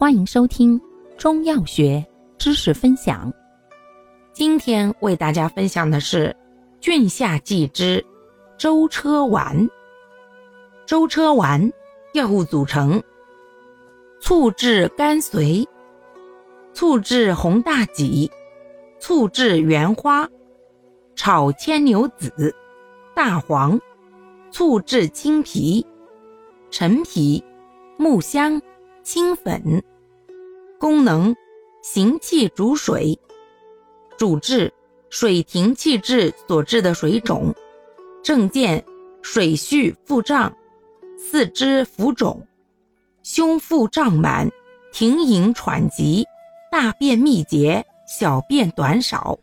欢迎收听中药学知识分享。今天为大家分享的是郡下剂之舟车丸。舟车丸药物组成：醋制甘遂、醋制红大戟、醋制原花、炒牵牛子、大黄、醋制青皮、陈皮。木香、清粉，功能：行气逐水，主治水停气滞所致的水肿。症见：水虚腹胀，四肢浮肿，胸腹胀满，停饮喘急，大便秘结，小便短少。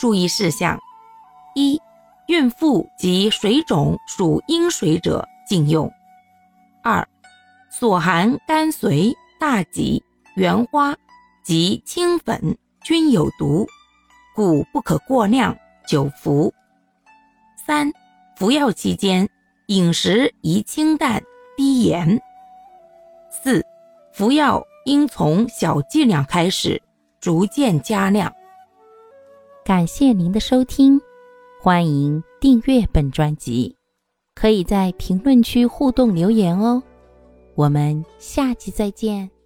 注意事项：一、孕妇及水肿属阴水者禁用。二。所含甘遂、大戟、原花及青粉均有毒，故不可过量久服。三、服药期间饮食宜清淡低盐。四、服药应从小剂量开始，逐渐加量。感谢您的收听，欢迎订阅本专辑，可以在评论区互动留言哦。我们下期再见。